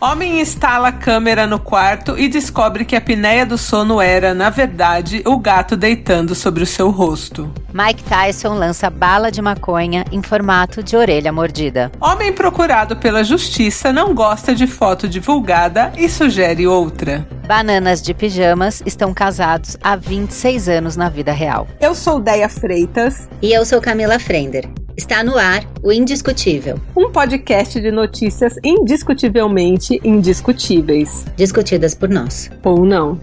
Homem instala câmera no quarto e descobre que a apneia do sono era, na verdade, o gato deitando sobre o seu rosto. Mike Tyson lança bala de maconha em formato de orelha mordida. Homem procurado pela justiça não gosta de foto divulgada e sugere outra. Bananas de pijamas estão casados há 26 anos na vida real. Eu sou Deia Freitas. E eu sou Camila Frender. Está no ar o Indiscutível. Um podcast de notícias indiscutivelmente indiscutíveis. Discutidas por nós. Ou não.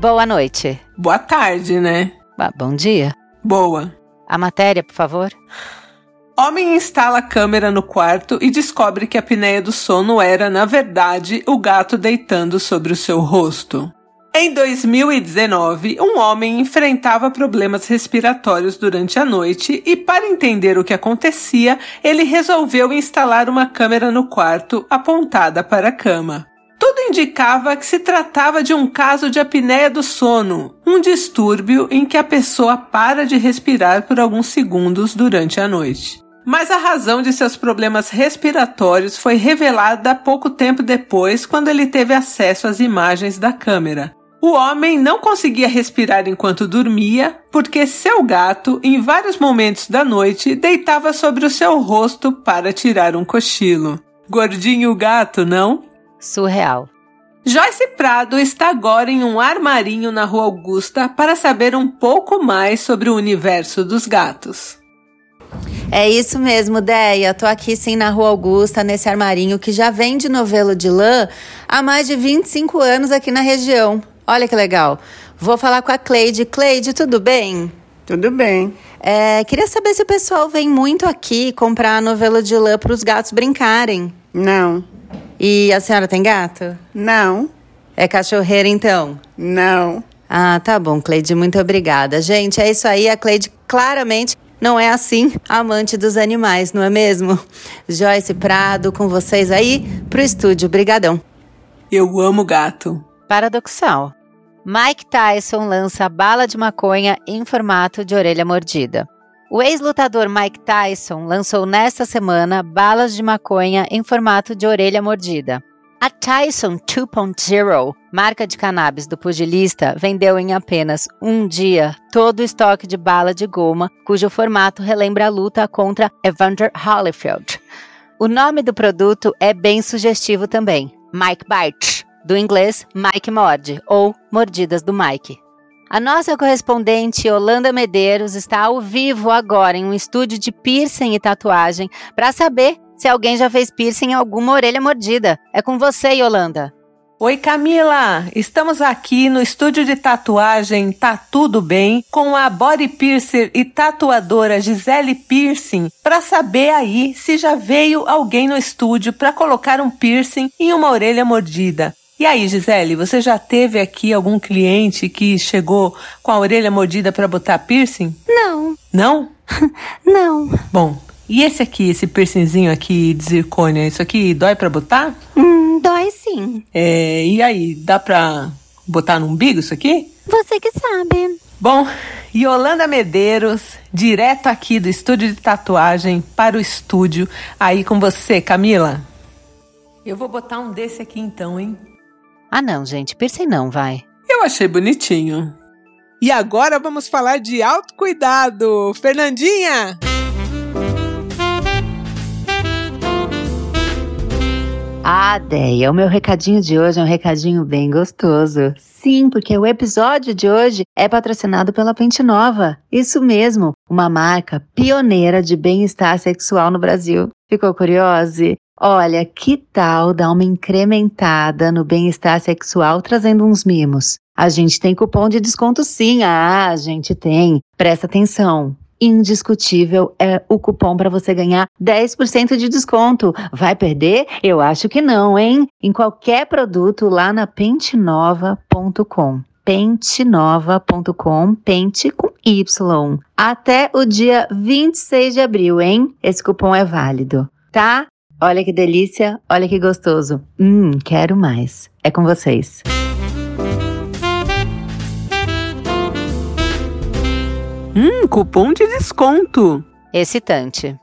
Boa noite. Boa tarde, né? Ba- bom dia. Boa. A matéria, por favor. Homem instala câmera no quarto e descobre que a apneia do sono era, na verdade, o gato deitando sobre o seu rosto. Em 2019, um homem enfrentava problemas respiratórios durante a noite e, para entender o que acontecia, ele resolveu instalar uma câmera no quarto apontada para a cama. Tudo indicava que se tratava de um caso de apneia do sono, um distúrbio em que a pessoa para de respirar por alguns segundos durante a noite. Mas a razão de seus problemas respiratórios foi revelada pouco tempo depois, quando ele teve acesso às imagens da câmera. O homem não conseguia respirar enquanto dormia, porque seu gato, em vários momentos da noite, deitava sobre o seu rosto para tirar um cochilo. Gordinho gato, não? Surreal. Joyce Prado está agora em um armarinho na Rua Augusta para saber um pouco mais sobre o universo dos gatos. É isso mesmo, Deia. Tô aqui sim na Rua Augusta, nesse armarinho que já vende novelo de lã há mais de 25 anos aqui na região. Olha que legal. Vou falar com a Cleide. Cleide, tudo bem? Tudo bem. É, queria saber se o pessoal vem muito aqui comprar novelo de lã para os gatos brincarem. Não, E a senhora tem gato? não, É cachorreira então? não. Ah, tá bom, Cleide, muito obrigada. Gente, é isso aí. A Cleide claramente não é assim amante dos animais, não é mesmo? Joyce Prado com vocês aí pro estúdio. Brigadão. Eu amo gato. Paradoxal. Mike Tyson lança bala de maconha em formato de orelha mordida. O ex-lutador Mike Tyson lançou nesta semana balas de maconha em formato de orelha mordida. A Tyson 2.0, marca de cannabis do pugilista, vendeu em apenas um dia todo o estoque de bala de goma, cujo formato relembra a luta contra Evander Holyfield. O nome do produto é bem sugestivo também, Mike Bite, do inglês Mike Morde, ou Mordidas do Mike. A nossa correspondente Yolanda Medeiros está ao vivo agora em um estúdio de piercing e tatuagem para saber se alguém já fez piercing em alguma orelha mordida. É com você, Yolanda. Oi Camila, estamos aqui no estúdio de tatuagem Tá Tudo Bem com a body piercer e tatuadora Gisele Piercing para saber aí se já veio alguém no estúdio para colocar um piercing em uma orelha mordida. E aí, Gisele, você já teve aqui algum cliente que chegou com a orelha mordida para botar piercing? Não, Não? não. Bom, e esse aqui, esse piercingzinho aqui de zircônia, isso aqui dói para botar? Hum, dói sim. É, e aí, dá pra botar no umbigo isso aqui? Você que sabe. Bom, Yolanda Medeiros, direto aqui do estúdio de tatuagem para o estúdio, aí com você, Camila. Eu vou botar um desse aqui então, hein? Ah, não, gente, piercing não, vai. Eu achei bonitinho. E agora vamos falar de autocuidado. Fernandinha! Ah, Deia, o meu recadinho de hoje é um recadinho bem gostoso. Sim, porque o episódio de hoje é patrocinado pela Pente Nova. Isso mesmo, uma marca pioneira de bem-estar sexual no Brasil. Ficou curiosa? Olha, que tal dar uma incrementada no bem-estar sexual trazendo uns mimos? A gente tem cupom de desconto sim, ah, a gente tem. Presta atenção. Indiscutível é o cupom para você ganhar 10% de desconto. Vai perder? Eu acho que não, hein? Em qualquer produto lá na pentenova.com. Pentenova.com, pente com Y. Até o dia 26 de abril, hein? Esse cupom é válido, tá? Olha que delícia, olha que gostoso. Hum, quero mais. É com vocês. Hum, cupom de desconto. Excitante.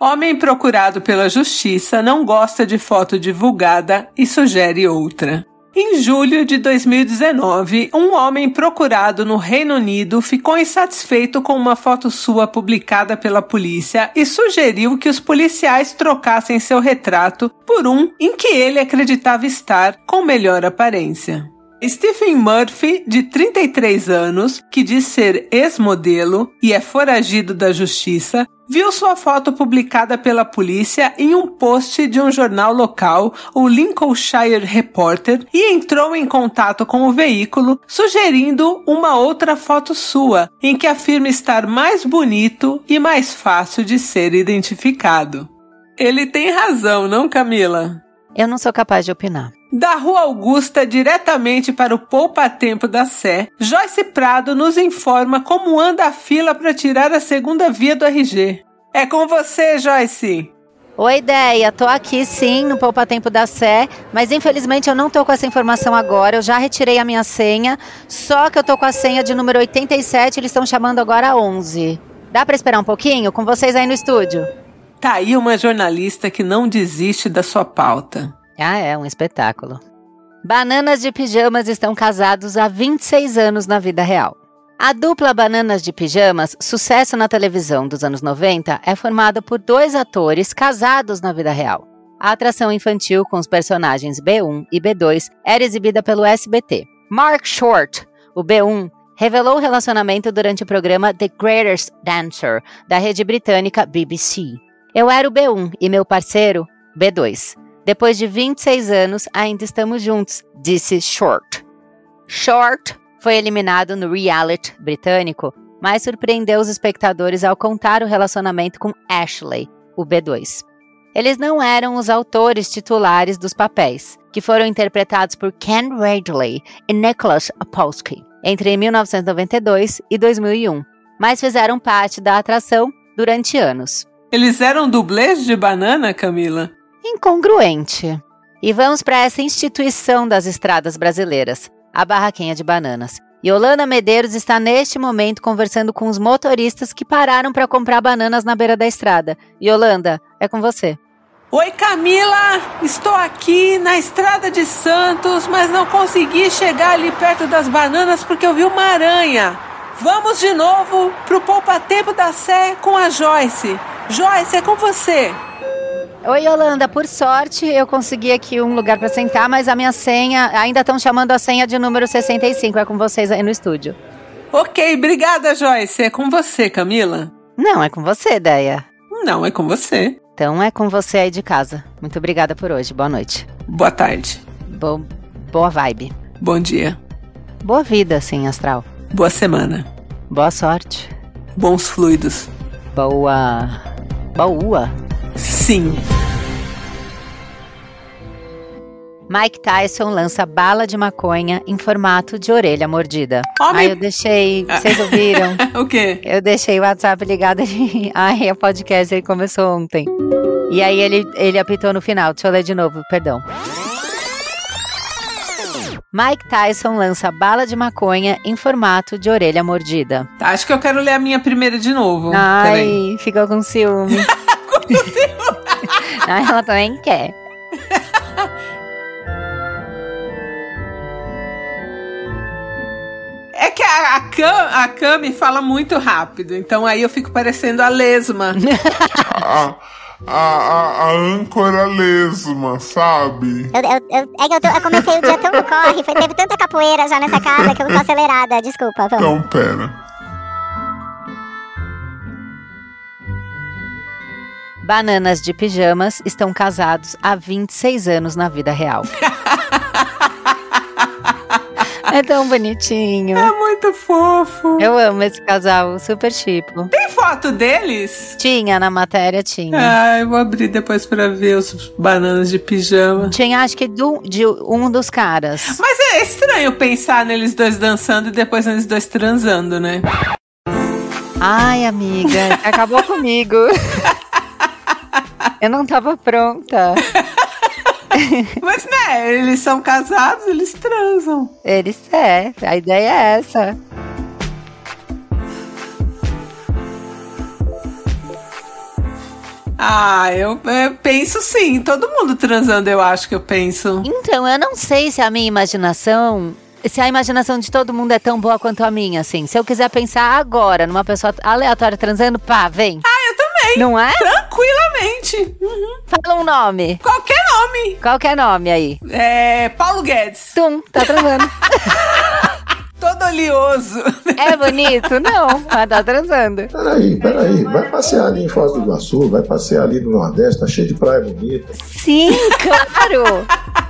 Homem procurado pela justiça não gosta de foto divulgada e sugere outra. Em julho de 2019, um homem procurado no Reino Unido ficou insatisfeito com uma foto sua publicada pela polícia e sugeriu que os policiais trocassem seu retrato por um em que ele acreditava estar com melhor aparência. Stephen Murphy, de 33 anos, que diz ser ex-modelo e é foragido da justiça, viu sua foto publicada pela polícia em um post de um jornal local, o Lincolnshire Reporter, e entrou em contato com o veículo, sugerindo uma outra foto sua, em que afirma estar mais bonito e mais fácil de ser identificado. Ele tem razão, não, Camila? Eu não sou capaz de opinar. Da Rua Augusta diretamente para o Poupa Tempo da Sé, Joyce Prado nos informa como anda a fila para tirar a segunda via do RG. É com você, Joyce. Oi, ideia. Tô aqui sim no Poupa Tempo da Sé, mas infelizmente eu não tô com essa informação agora. Eu já retirei a minha senha, só que eu tô com a senha de número 87, eles estão chamando agora 11. Dá para esperar um pouquinho com vocês aí no estúdio? Tá aí uma jornalista que não desiste da sua pauta. Ah, é um espetáculo. Bananas de Pijamas estão casados há 26 anos na vida real. A dupla Bananas de Pijamas, sucesso na televisão dos anos 90, é formada por dois atores casados na vida real. A atração infantil com os personagens B1 e B2 era exibida pelo SBT. Mark Short, o B1, revelou o relacionamento durante o programa The Greatest Dancer, da rede britânica BBC. Eu era o B1 e meu parceiro, B2. Depois de 26 anos, ainda estamos juntos, disse Short. Short foi eliminado no reality britânico, mas surpreendeu os espectadores ao contar o relacionamento com Ashley, o B2. Eles não eram os autores titulares dos papéis, que foram interpretados por Ken Radley e Nicholas Apolsky entre 1992 e 2001, mas fizeram parte da atração durante anos. Eles eram dublês de banana, Camila? Incongruente. E vamos para essa instituição das estradas brasileiras, a Barraquinha de Bananas. Yolanda Medeiros está neste momento conversando com os motoristas que pararam para comprar bananas na beira da estrada. Yolanda, é com você. Oi Camila, estou aqui na estrada de Santos, mas não consegui chegar ali perto das bananas porque eu vi uma aranha. Vamos de novo pro Poupa Tempo da Sé com a Joyce. Joyce, é com você. Oi, Yolanda. Por sorte, eu consegui aqui um lugar para sentar, mas a minha senha, ainda estão chamando a senha de número 65. É com vocês aí no estúdio. Ok, obrigada, Joyce. É com você, Camila? Não, é com você, Deia. Não, é com você. Então é com você aí de casa. Muito obrigada por hoje. Boa noite. Boa tarde. Bo boa vibe. Bom dia. Boa vida, sim, astral. Boa semana. Boa sorte. Bons fluidos. Boa. Boa. Sim. Mike Tyson lança bala de maconha em formato de orelha mordida. Homem... Ai, eu deixei. Vocês ouviram? o quê? Eu deixei o WhatsApp ligado. Ai, o podcast ele começou ontem. E aí ele, ele apitou no final. Deixa eu ler de novo, perdão. Mike Tyson lança bala de maconha em formato de orelha mordida. Tá, acho que eu quero ler a minha primeira de novo. Ai, ficou com ciúme. com ciúme. Ela também quer. A, a, Cam, a Cami fala muito rápido, então aí eu fico parecendo a lesma. a, a, a, âncora lesma, sabe? Eu, eu, eu, é que eu, tô, eu, comecei o dia tão corre, foi, teve tanta capoeira já nessa casa que eu tô acelerada, desculpa. Vamos. Então, pera. Bananas de pijamas estão casados há 26 anos na vida real. É tão bonitinho. É muito fofo. Eu amo esse casal, super tipo. Tem foto deles? Tinha, na matéria tinha. Ah, eu vou abrir depois pra ver os bananas de pijama. Tinha, acho que do, de um dos caras. Mas é estranho pensar neles dois dançando e depois eles dois transando, né? Ai, amiga, acabou comigo. Eu não tava pronta. Mas, né, eles são casados, eles transam. Eles é, a ideia é essa. Ah, eu, eu penso sim. Todo mundo transando, eu acho que eu penso. Então, eu não sei se a minha imaginação. Se a imaginação de todo mundo é tão boa quanto a minha, assim. Se eu quiser pensar agora numa pessoa aleatória transando, pá, vem. Ah, eu também. Não é? Tranquilamente. Uhum. Fala um nome. Qualquer nome. Qualquer nome aí. É. Paulo Guedes. Tum, tá transando. Todo oleoso. é bonito? Não, mas tá transando. Peraí, peraí. Vai passear ali em Foz do Iguaçu, vai passear ali no Nordeste, tá cheio de praia bonita. Sim, claro.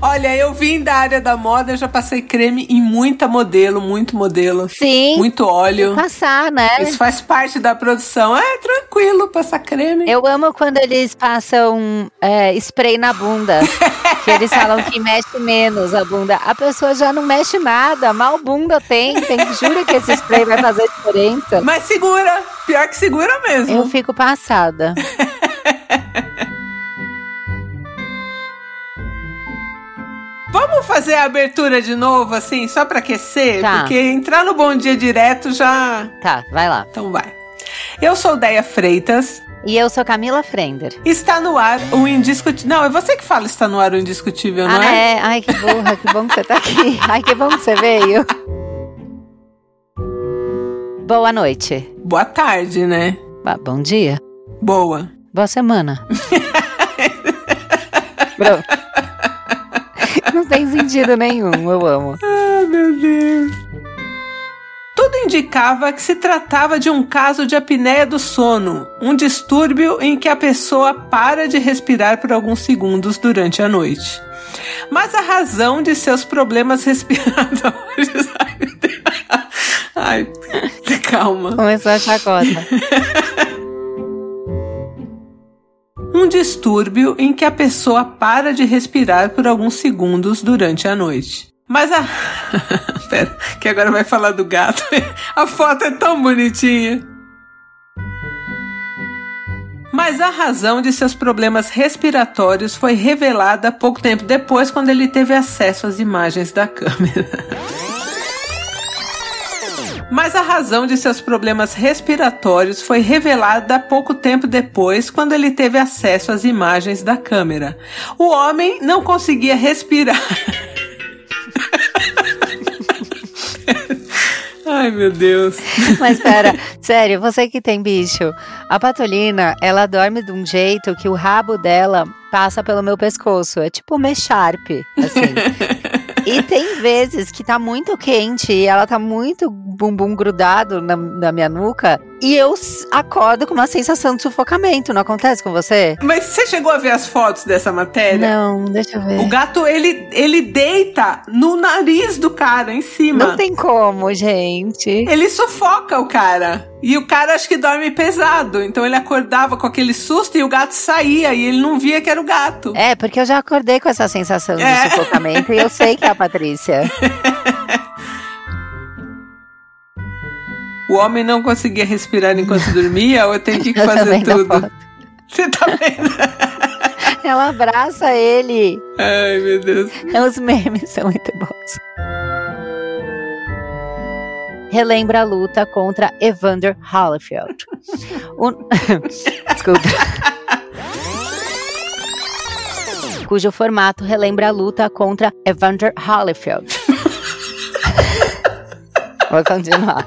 Olha, eu vim da área da moda, eu já passei creme em muita modelo, muito modelo. Sim. Muito óleo. Passar, né? Isso faz parte da produção. É tranquilo passar creme. Eu amo quando eles passam é, spray na bunda. que eles falam que mexe menos a bunda. A pessoa já não mexe nada, mal bunda tem. tem jura que esse spray vai fazer diferença. Mas segura, pior que segura mesmo. Eu fico passada. Vamos fazer a abertura de novo, assim, só pra aquecer? Tá. Porque entrar no Bom Dia Direto já. Tá, vai lá. Então vai. Eu sou Deia Freitas. E eu sou Camila Frender. Está no ar o indiscutível. Não, é você que fala está no ar o indiscutível, não ah, é? é? Ai, que burra, que bom que você tá aqui. Ai, que bom que você veio. Boa noite. Boa tarde, né? Ba- Bom dia. Boa. Boa semana. Pronto. Não tem sentido nenhum, eu amo. Ai, meu Deus. Tudo indicava que se tratava de um caso de apneia do sono, um distúrbio em que a pessoa para de respirar por alguns segundos durante a noite. Mas a razão de seus problemas respiratórios. Ai, calma. Começou a chacota. Um distúrbio em que a pessoa para de respirar por alguns segundos durante a noite. Mas a. Pera, que agora vai falar do gato. A foto é tão bonitinha. Mas a razão de seus problemas respiratórios foi revelada pouco tempo depois, quando ele teve acesso às imagens da câmera. Mas a razão de seus problemas respiratórios foi revelada pouco tempo depois, quando ele teve acesso às imagens da câmera. O homem não conseguia respirar. Ai, meu Deus. Mas pera, sério, você que tem bicho, a patolina, ela dorme de um jeito que o rabo dela passa pelo meu pescoço. É tipo uma Sharp, assim. E tem vezes que tá muito quente e ela tá muito bumbum grudado na, na minha nuca e eu acordo com uma sensação de sufocamento. Não acontece com você? Mas você chegou a ver as fotos dessa matéria? Não, deixa eu ver. O gato, ele, ele deita no nariz do cara, em cima. Não tem como, gente. Ele sufoca o cara. E o cara acho que dorme pesado. Então ele acordava com aquele susto e o gato saía e ele não via que era o gato. É, porque eu já acordei com essa sensação É. de sufocamento e eu sei que é a Patrícia. O homem não conseguia respirar enquanto dormia ou eu tenho que fazer tudo? Você tá vendo? Ela abraça ele. Ai, meu Deus. Os memes são muito bons. Relembra a luta contra Evander Holyfield. O- Desculpa. Cujo formato relembra a luta contra Evander Holyfield. Vou continuar.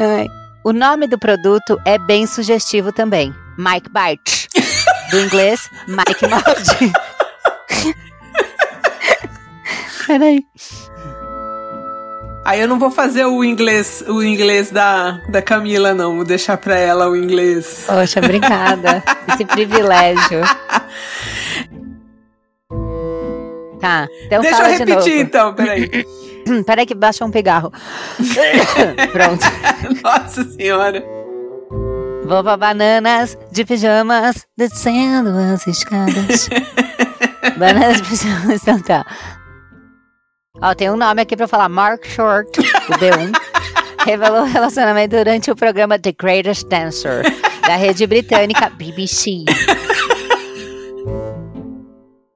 Ai. O nome do produto é bem sugestivo também. Mike Bite. Do inglês, Mike Morde. Peraí. Aí eu não vou fazer o inglês, o inglês da, da Camila, não. Vou deixar pra ela o inglês. Poxa, obrigada. Esse privilégio. Tá, então Deixa eu repetir novo. então, peraí. Hum, Peraí que baixa um pigarro. Pronto. Nossa senhora. Vou pra bananas de pijamas descendo as escadas. bananas de pijamas, então tá. Ó, tem um nome aqui pra falar. Mark Short, o B1, revelou o relacionamento durante o programa The Greatest Dancer, da rede britânica BBC.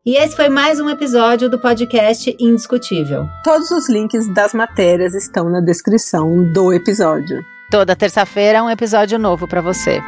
E esse foi mais um episódio do podcast Indiscutível. Todos os links das matérias estão na descrição do episódio. Toda terça-feira um episódio novo para você.